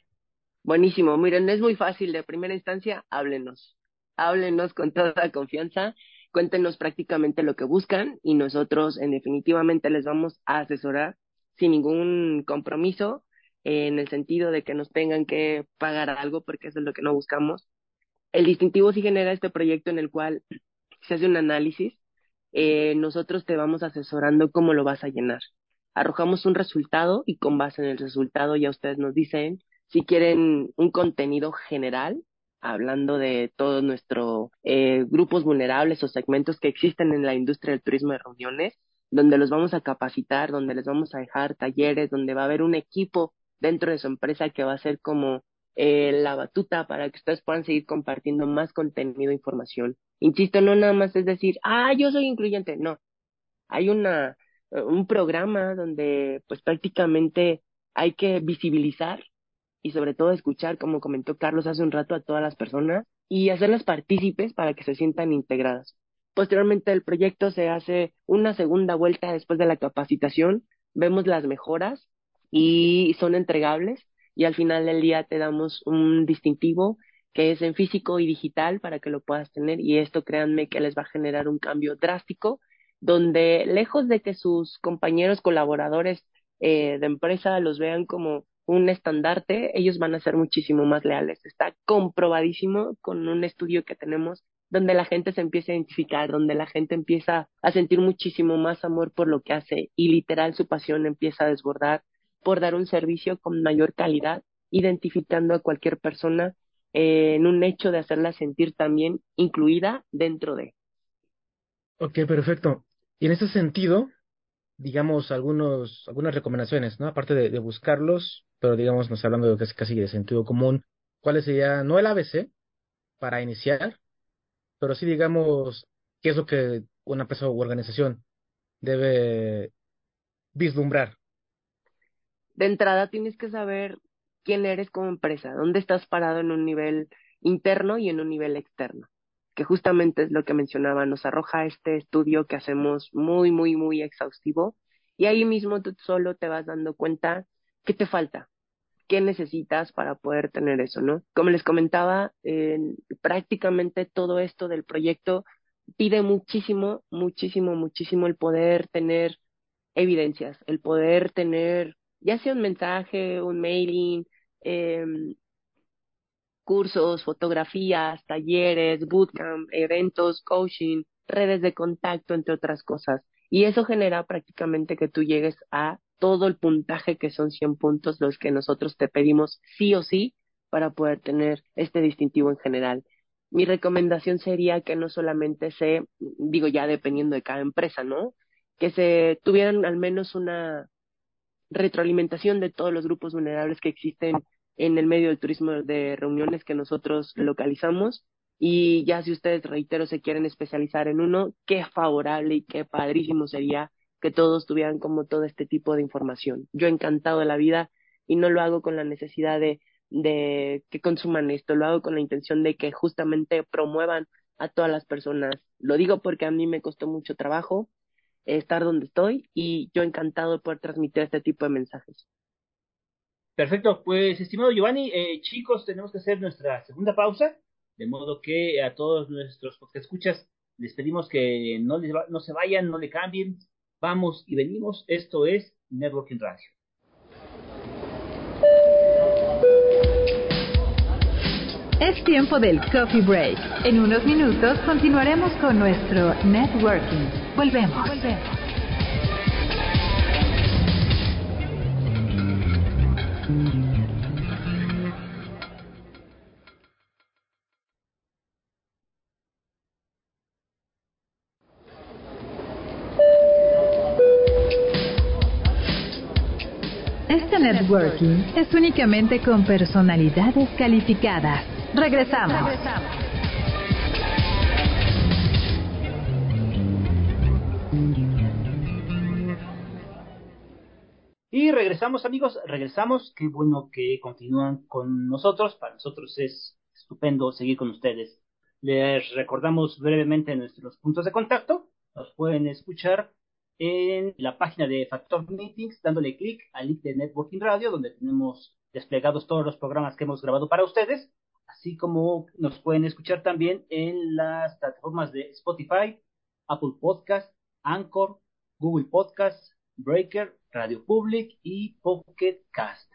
Speaker 5: Buenísimo, miren, es muy fácil. De primera instancia, háblenos. Háblenos con toda confianza cuéntenos prácticamente lo que buscan y nosotros en definitivamente les vamos a asesorar sin ningún compromiso en el sentido de que nos tengan que pagar algo porque eso es lo que no buscamos. El distintivo sí genera este proyecto en el cual se hace un análisis, eh, nosotros te vamos asesorando cómo lo vas a llenar. Arrojamos un resultado y con base en el resultado ya ustedes nos dicen si quieren un contenido general hablando de todos nuestros eh, grupos vulnerables o segmentos que existen en la industria del turismo de reuniones, donde los vamos a capacitar, donde les vamos a dejar talleres, donde va a haber un equipo dentro de su empresa que va a ser como eh, la batuta para que ustedes puedan seguir compartiendo más contenido e información. Insisto, no nada más es decir, ah, yo soy incluyente, no. Hay una, un programa donde pues prácticamente hay que visibilizar y sobre todo escuchar, como comentó Carlos hace un rato, a todas las personas y hacerlas partícipes para que se sientan integradas. Posteriormente el proyecto se hace una segunda vuelta después de la capacitación, vemos las mejoras y son entregables y al final del día te damos un distintivo que es en físico y digital para que lo puedas tener y esto créanme que les va a generar un cambio drástico donde lejos de que sus compañeros colaboradores eh, de empresa los vean como un estandarte, ellos van a ser muchísimo más leales. Está comprobadísimo con un estudio que tenemos donde la gente se empieza a identificar, donde la gente empieza a sentir muchísimo más amor por lo que hace y literal su pasión empieza a desbordar por dar un servicio con mayor calidad, identificando a cualquier persona en un hecho de hacerla sentir también incluida dentro de.
Speaker 4: Ok, perfecto. Y en ese sentido, digamos, algunos, algunas recomendaciones, ¿no? Aparte de, buscarlos, pero digamos, hablando de casi, casi de sentido común, ¿cuáles serían, no el ABC para iniciar, pero sí, digamos, qué es lo que una empresa u organización debe vislumbrar?
Speaker 5: De entrada tienes que saber quién eres como empresa, dónde estás parado en un nivel interno y en un nivel externo que justamente es lo que mencionaba, nos arroja este estudio que hacemos muy, muy, muy exhaustivo y ahí mismo tú solo te vas dando cuenta qué te falta, qué necesitas para poder tener eso, ¿no? Como les comentaba, prácticamente todo esto del proyecto pide muchísimo, muchísimo, muchísimo el poder tener evidencias, el poder tener ya sea un mensaje, un mailing, eh, cursos, fotografías, talleres, bootcamp, eventos, coaching, redes de contacto, entre otras cosas. Y eso genera prácticamente que tú llegues a todo el puntaje que son 100 puntos los que nosotros te pedimos sí o sí para poder tener este distintivo en general. Mi recomendación sería que no solamente se, digo ya dependiendo de cada empresa, ¿no? Que se tuvieran al menos una retroalimentación de todos los grupos vulnerables que existen en el medio del turismo de reuniones que nosotros localizamos. Y ya si ustedes, reitero, se quieren especializar en uno, qué favorable y qué padrísimo sería que todos tuvieran como todo este tipo de información. Yo encantado de la vida y no lo hago con la necesidad de, de que consuman esto, lo hago con la intención de que justamente promuevan a todas las personas. Lo digo porque a mí me costó mucho trabajo estar donde estoy y yo encantado de poder transmitir este tipo de mensajes.
Speaker 2: Perfecto, pues estimado Giovanni, eh, chicos, tenemos que hacer nuestra segunda pausa, de modo que a todos nuestros que escuchas les pedimos que no, les no se vayan, no le cambien, vamos y venimos, esto es Networking Radio.
Speaker 1: Es tiempo del coffee break. En unos minutos continuaremos con nuestro networking. Volvemos. Volvemos. Networking es únicamente con personalidades calificadas. Regresamos.
Speaker 2: Y regresamos, amigos, regresamos. Qué bueno que continúan con nosotros. Para nosotros es estupendo seguir con ustedes. Les recordamos brevemente nuestros puntos de contacto. Nos pueden escuchar en la página de Factor Meetings, dándole clic al link de Networking Radio, donde tenemos desplegados todos los programas que hemos grabado para ustedes, así como nos pueden escuchar también en las plataformas de Spotify, Apple Podcast, Anchor, Google Podcast, Breaker, Radio Public y Pocket Cast.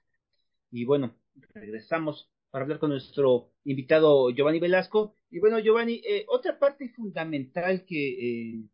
Speaker 2: Y bueno, regresamos para hablar con nuestro invitado Giovanni Velasco. Y bueno, Giovanni, eh, otra parte fundamental que eh,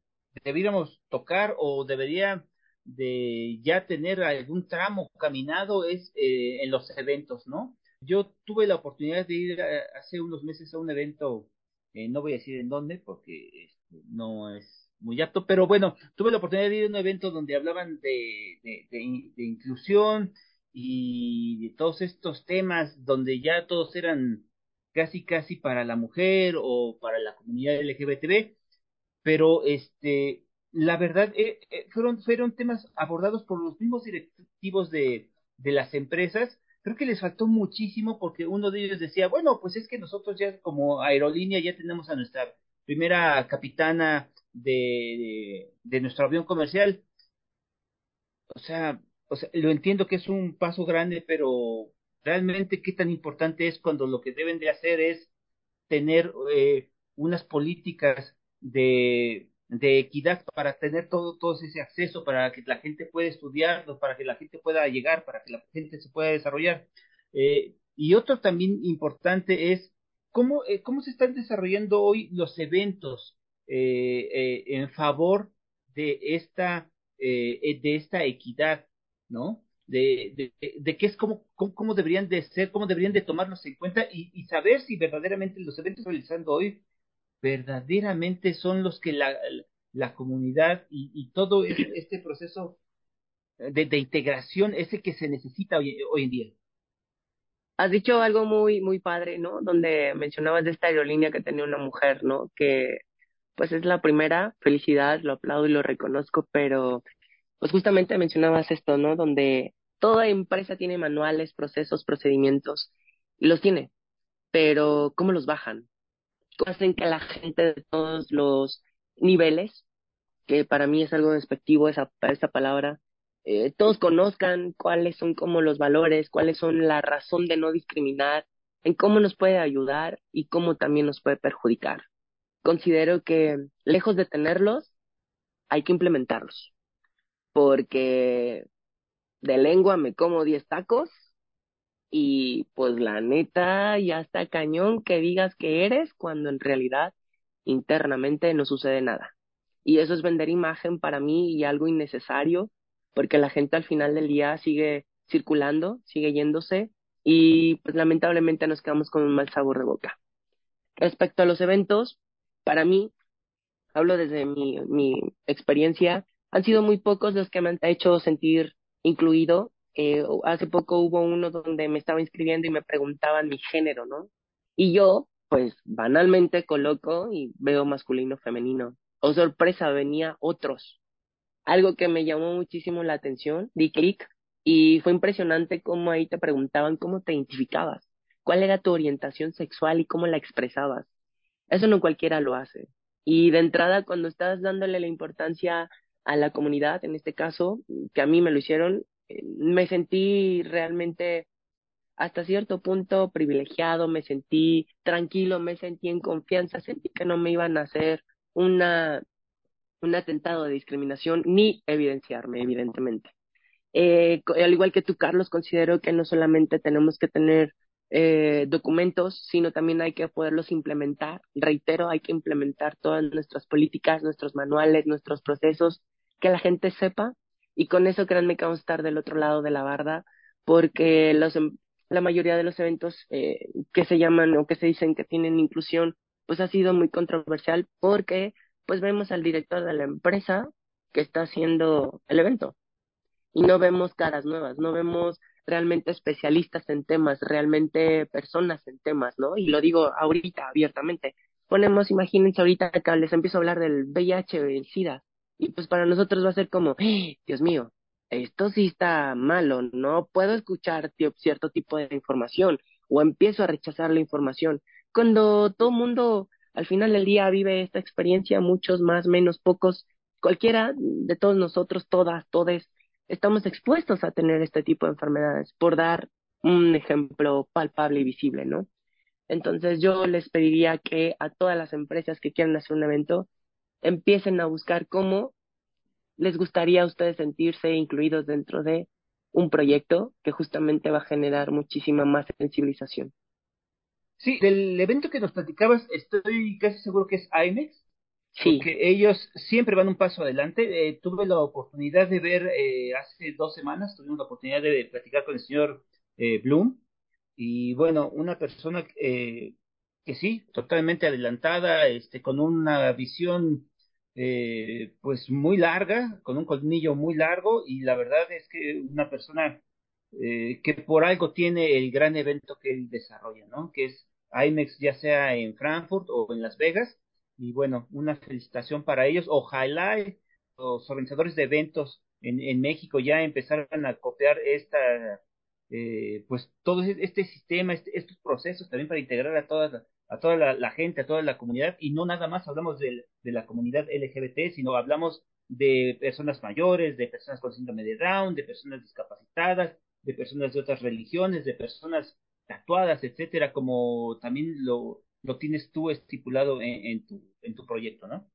Speaker 2: deberíamos tocar o debería de ya tener algún tramo caminado es eh, en los eventos, ¿no? Yo tuve la oportunidad de ir hace unos meses a un evento, no voy a decir en dónde porque este, no es muy apto, pero bueno, tuve la oportunidad de ir a un evento donde hablaban de, de, inclusión y de todos estos temas donde ya todos eran casi casi para la mujer o para la comunidad LGBTB, pero este la verdad eh, eh, fueron fueron temas abordados por los mismos directivos de, de las empresas creo que les faltó muchísimo porque uno de ellos decía, bueno, pues es que nosotros ya como aerolínea ya tenemos a nuestra primera capitana de, de, nuestro avión comercial. O sea, o sea, lo entiendo que es un paso grande, pero realmente qué tan importante es cuando lo que deben de hacer es tener eh, unas políticas de, de equidad para tener todo, todo ese acceso, para que la gente pueda estudiar, para que la gente pueda llegar, para que la gente se pueda desarrollar. Eh, y otro también importante es cómo, eh, cómo se están desarrollando hoy los eventos eh, eh, en favor de esta, de esta equidad, ¿no? De, de, de qué es cómo, cómo, deberían de ser, cómo deberían de tomarlos en cuenta y, y saber si verdaderamente los eventos realizando hoy verdaderamente son los que la, la comunidad y, todo este, este proceso de, de, integración ese que se necesita hoy, hoy en día.
Speaker 5: Has dicho algo muy, muy padre, ¿no? Donde mencionabas de esta aerolínea que tenía una mujer, ¿no? Que pues es la primera, felicidad, lo aplaudo y lo reconozco, pero pues justamente mencionabas esto, ¿no? Donde toda empresa tiene manuales, procesos, procedimientos, y los tiene, pero ¿cómo los bajan? ¿Cómo hacen que la gente de todos los niveles, que para mí es algo despectivo esa, esa palabra, eh, todos conozcan cuáles son como los valores, cuáles son la razón de no discriminar, en cómo nos puede ayudar y cómo también nos puede perjudicar considero que lejos de tenerlos, hay que implementarlos. Porque de lengua me como 10 tacos y pues la neta ya está cañón que digas que eres cuando en realidad internamente no sucede nada. Y eso es vender imagen para mí y algo innecesario porque la gente al final del día sigue circulando, sigue yéndose y pues lamentablemente nos quedamos con un mal sabor de boca. Respecto a los eventos, para mí, hablo desde mi, mi experiencia, han sido muy pocos los que me han hecho sentir incluido. Eh, hace poco hubo uno donde me estaba inscribiendo y me preguntaban mi género, ¿no? Y yo, pues, banalmente coloco y veo masculino, femenino. Oh, sorpresa, venía otros. Algo que me llamó muchísimo la atención, di clic, y fue impresionante cómo ahí te preguntaban cómo te identificabas, cuál era tu orientación sexual y cómo la expresabas. Eso no cualquiera lo hace. Y de entrada, cuando estás dándole la importancia a la comunidad, en este caso, que a mí me lo hicieron, me sentí realmente hasta cierto punto privilegiado, me sentí tranquilo, me sentí en confianza, sentí que no me iban a hacer una, un atentado de discriminación ni evidenciarme, evidentemente. Eh, al igual que tú, Carlos, considero que no solamente tenemos que tener eh, documentos, sino también hay que poderlos implementar. Reitero, hay que implementar todas nuestras políticas, nuestros manuales, nuestros procesos, que la gente sepa y con eso créanme que vamos a estar del otro lado de la barda porque los, em, la mayoría de los eventos eh, que se llaman o que se dicen que tienen inclusión, pues ha sido muy controversial porque pues vemos al director de la empresa que está haciendo el evento y no vemos caras nuevas, no vemos realmente especialistas en temas, realmente personas en temas, ¿no? Y lo digo ahorita abiertamente. Ponemos, imagínense ahorita que les empiezo a hablar del VIH o el SIDA, y pues para nosotros va a ser como, ¡Eh, Dios mío, esto sí está malo, no puedo escuchar cierto tipo de información o empiezo a rechazar la información. Cuando todo el mundo al final del día vive esta experiencia, muchos más, menos, pocos, cualquiera de todos nosotros, todas, todes, estamos expuestos a tener este tipo de enfermedades, por dar un ejemplo palpable y visible, ¿no? Entonces yo les pediría que a todas las empresas que quieran hacer un evento empiecen a buscar cómo les gustaría a ustedes sentirse incluidos dentro de un proyecto que justamente va a generar muchísima más sensibilización.
Speaker 2: Sí, del evento que nos platicabas, estoy casi seguro que es IMEX. Sí. Porque ellos siempre van un paso adelante. Eh, tuve la oportunidad de ver eh, hace dos semanas, tuvimos la oportunidad de platicar con el señor eh, Bloom. Y bueno, una persona que sí, totalmente adelantada, este, con una visión pues muy larga, con un colmillo muy largo. Y la verdad es que una persona que por algo tiene el gran evento que él desarrolla, ¿no? Que es IMEX ya sea en Frankfurt o en Las Vegas. Y bueno, una felicitación para ellos. Ojalá los organizadores de eventos en, en México ya empezaran a copiar esta, eh, pues todo este sistema, este, estos procesos también para integrar a toda, a toda la, gente, a toda la comunidad. Y no nada más hablamos de, la comunidad LGBT, sino hablamos de personas mayores, de personas con síndrome de Down, de personas discapacitadas, de personas de otras religiones, de personas tatuadas, etcétera, como también lo, lo tienes tú estipulado en, tu, en tu proyecto, ¿no?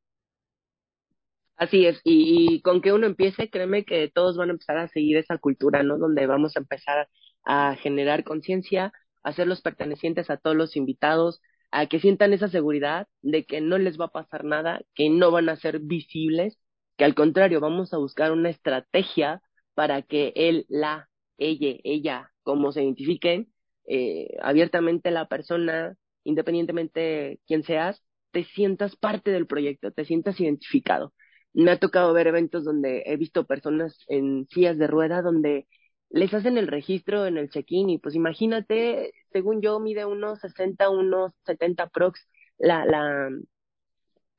Speaker 5: Así es, y, con que uno empiece, créeme que todos van a empezar a seguir esa cultura, ¿no? Donde vamos a empezar a generar conciencia, hacerlos pertenecientes a todos los invitados, a que sientan esa seguridad de que no les va a pasar nada, que no van a ser visibles, que al contrario, vamos a buscar una estrategia para que él, la, ella, ella, como se identifiquen, eh, abiertamente la persona, independientemente quién seas, te sientas parte del proyecto, te sientas identificado. Me ha tocado ver eventos donde he visto personas en sillas de rueda donde les hacen el registro en el check-in y pues imagínate, según yo mide unos 60, unos 70 prox la, la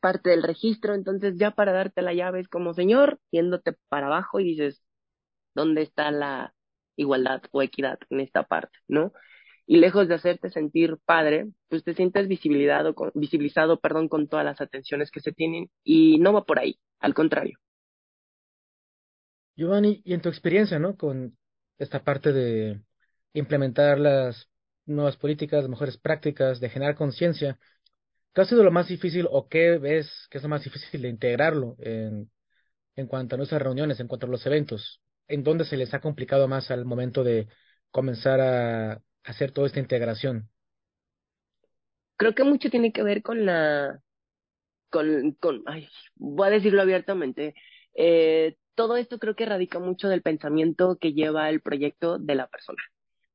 Speaker 5: parte del registro, entonces ya para darte la llave es como señor, yéndote para abajo y dices, ¿dónde está la igualdad o equidad en esta parte, no? y lejos de hacerte sentir padre, pues te sientes visibilizado, visibilizado perdón, con todas las atenciones que se tienen y no va por ahí, al contrario.
Speaker 4: Giovanni, y en tu experiencia, ¿no? Con esta parte de implementar las nuevas políticas, mejores prácticas, de generar conciencia, ¿qué ha sido lo más difícil o qué ves que es lo más difícil de integrarlo en, en cuanto a nuestras reuniones, en cuanto a los eventos? ¿En dónde se les ha complicado más al momento de comenzar a hacer toda esta integración?
Speaker 5: Creo que mucho tiene que ver con la, con, con ay, voy a decirlo abiertamente, eh, todo esto creo que radica mucho del pensamiento que lleva el proyecto de la persona.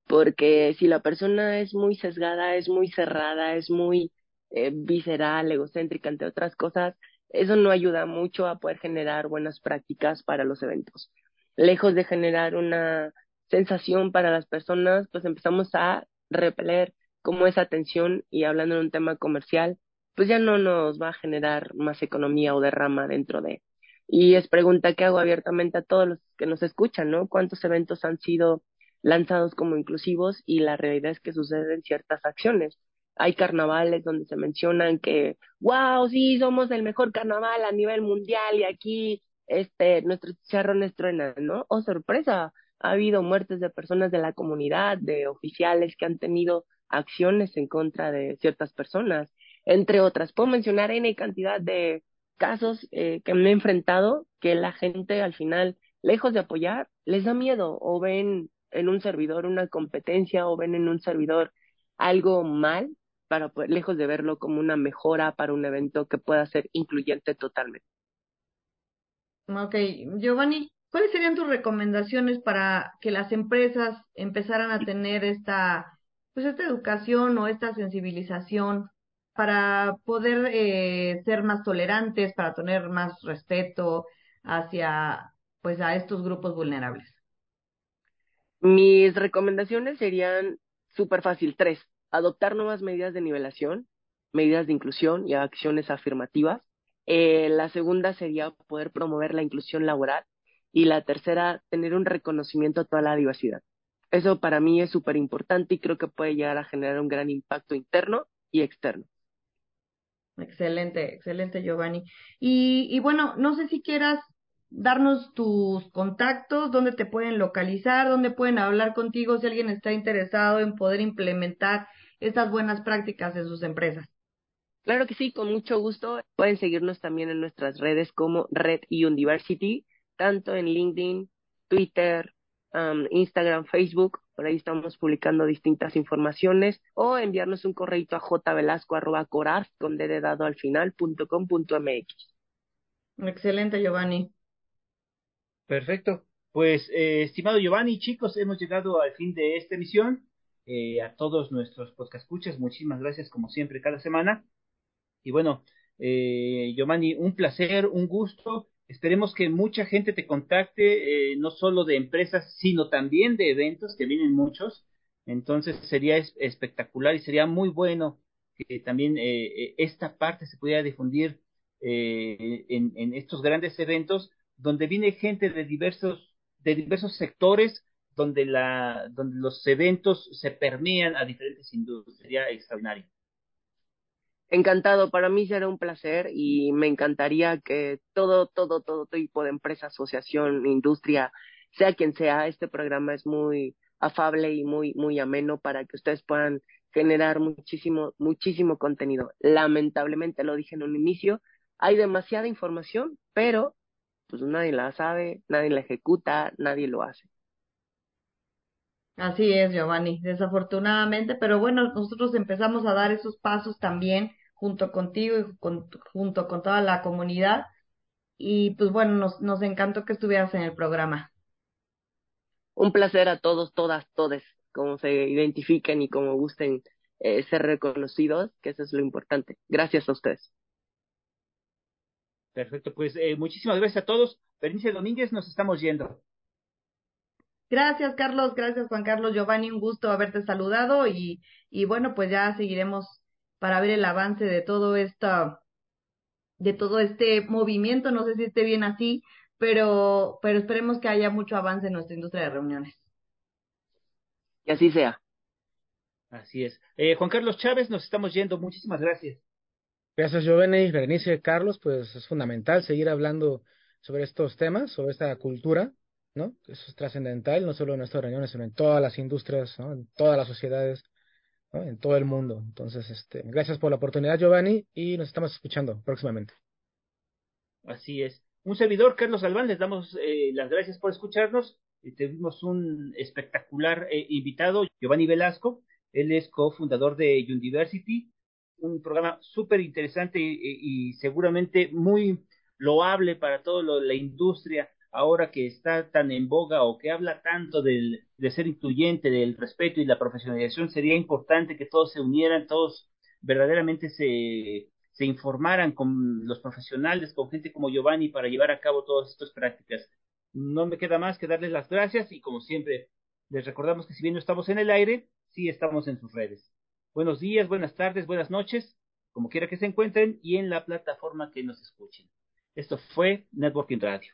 Speaker 5: Porque si la persona es muy sesgada, es muy cerrada, es muy eh, visceral, egocéntrica, entre otras cosas, eso no ayuda mucho a poder generar buenas prácticas para los eventos. Lejos de generar una sensación para las personas, pues empezamos a repeler como esa tensión y hablando de un tema comercial, pues ya no nos va a generar más economía o derrama dentro de. Y es pregunta que hago abiertamente a todos los que nos escuchan, ¿no? ¿Cuántos eventos han sido lanzados como inclusivos y la realidad es que suceden ciertas acciones? Hay carnavales donde se mencionan que, wow, sí, somos el mejor carnaval a nivel mundial y aquí, este, nuestros charrones truenan, ¿no? Oh, sorpresa, ha habido muertes de personas de la comunidad, de oficiales que han tenido acciones en contra de ciertas personas, entre otras. Puedo mencionar N cantidad de casos eh, que me he enfrentado que la gente al final, lejos de apoyar, les da miedo o ven en un servidor una competencia o ven en un servidor algo mal para lejos de verlo como una mejora para un evento que pueda ser incluyente totalmente.
Speaker 3: Ok, Giovanni, ¿Cuáles serían tus recomendaciones para que las empresas empezaran a tener esta, pues esta educación o esta sensibilización para poder eh, ser más tolerantes, para tener más respeto hacia, pues, a estos grupos vulnerables?
Speaker 5: Mis recomendaciones serían súper fácil. Tres, adoptar nuevas medidas de nivelación, medidas de inclusión y acciones afirmativas. Eh, la segunda sería poder promover la inclusión laboral Y la tercera, tener un reconocimiento a toda la diversidad. Eso para mí es súper importante y creo que puede llegar a generar un gran impacto interno y externo.
Speaker 3: Excelente, excelente Giovanni. Y, y bueno, no sé si quieras darnos tus contactos, dónde te pueden localizar, dónde pueden hablar contigo si alguien está interesado en poder implementar estas buenas prácticas en sus empresas.
Speaker 5: Claro que sí, con mucho gusto. Pueden seguirnos también en nuestras redes como Red University, tanto en LinkedIn, Twitter, Instagram, Facebook. Por ahí estamos publicando distintas informaciones o enviarnos un correo a jvelasco.coraz con dado al final punto com punto mx.
Speaker 3: Excelente, Giovanni.
Speaker 2: Perfecto. Pues, eh, estimado Giovanni, chicos, hemos llegado al fin de esta emisión. Eh, a todos nuestros podcast escuchas, muchísimas gracias como siempre cada semana. Y bueno, eh, Giovanni, un placer, un gusto. Esperemos que mucha gente te contacte, eh, no solo de empresas, sino también de eventos, que vienen muchos. Entonces sería espectacular y sería muy bueno que también eh, esta parte se pudiera difundir en, en estos grandes eventos donde viene gente de diversos, de diversos sectores, donde, la, donde los eventos se permean a diferentes industrias. Sería extraordinario.
Speaker 5: Encantado, para mí será un placer y me encantaría que todo, todo, todo tipo de empresa, asociación, industria, sea quien sea, este programa es muy afable y muy, muy ameno para que ustedes puedan generar muchísimo, muchísimo contenido. Lamentablemente, lo dije en un inicio, hay demasiada información, pero pues nadie la sabe, nadie la ejecuta, nadie lo hace.
Speaker 3: Así es, Giovanni, desafortunadamente, pero bueno, nosotros empezamos a dar esos pasos también junto contigo y junto con toda la comunidad. Y pues bueno, nos, nos encantó que estuvieras en el programa.
Speaker 5: Un placer a todos, todas, todes, como se identifiquen y como gusten eh, ser reconocidos, que eso es lo importante. Gracias a ustedes.
Speaker 2: Perfecto, pues eh, muchísimas gracias a todos. Bernice Domínguez, nos estamos yendo.
Speaker 3: Gracias, Carlos. Gracias, Juan Carlos. Giovanni, un gusto haberte saludado y, y bueno, pues ya seguiremos para ver el avance de todo esto, de todo este movimiento. No sé si esté bien así, pero, pero esperemos que haya mucho avance en nuestra industria de reuniones.
Speaker 5: Que así sea.
Speaker 2: Así es. Eh, Juan Carlos Chávez, nos estamos yendo. Muchísimas gracias.
Speaker 4: Gracias, Giovanni, Berenice, Carlos, pues es fundamental seguir hablando sobre estos temas, sobre esta cultura, ¿no? Eso es trascendental, no solo en nuestras reuniones, sino en todas las industrias, ¿no? En todas las sociedades, En todo el mundo. Entonces, este, gracias por la oportunidad, Giovanni, y nos estamos escuchando próximamente.
Speaker 2: Así es. Un servidor, Carlos Galván, les damos eh, las gracias por escucharnos. Eh, tuvimos un espectacular eh, invitado, Giovanni Velasco. Él es cofundador de University, un programa súper interesante y, seguramente muy loable para toda la industria ahora que está tan en boga o que habla tanto del, de ser incluyente, del respeto y la profesionalización, sería importante que todos se unieran, todos verdaderamente se, se informaran con los profesionales, con gente como Giovanni para llevar a cabo todas estas prácticas. No me queda más que darles las gracias y como siempre les recordamos que si bien no estamos en el aire, sí estamos en sus redes. Buenos días, buenas tardes, buenas noches, como quiera que se encuentren y en la plataforma que nos escuchen. Esto fue Networking Radio.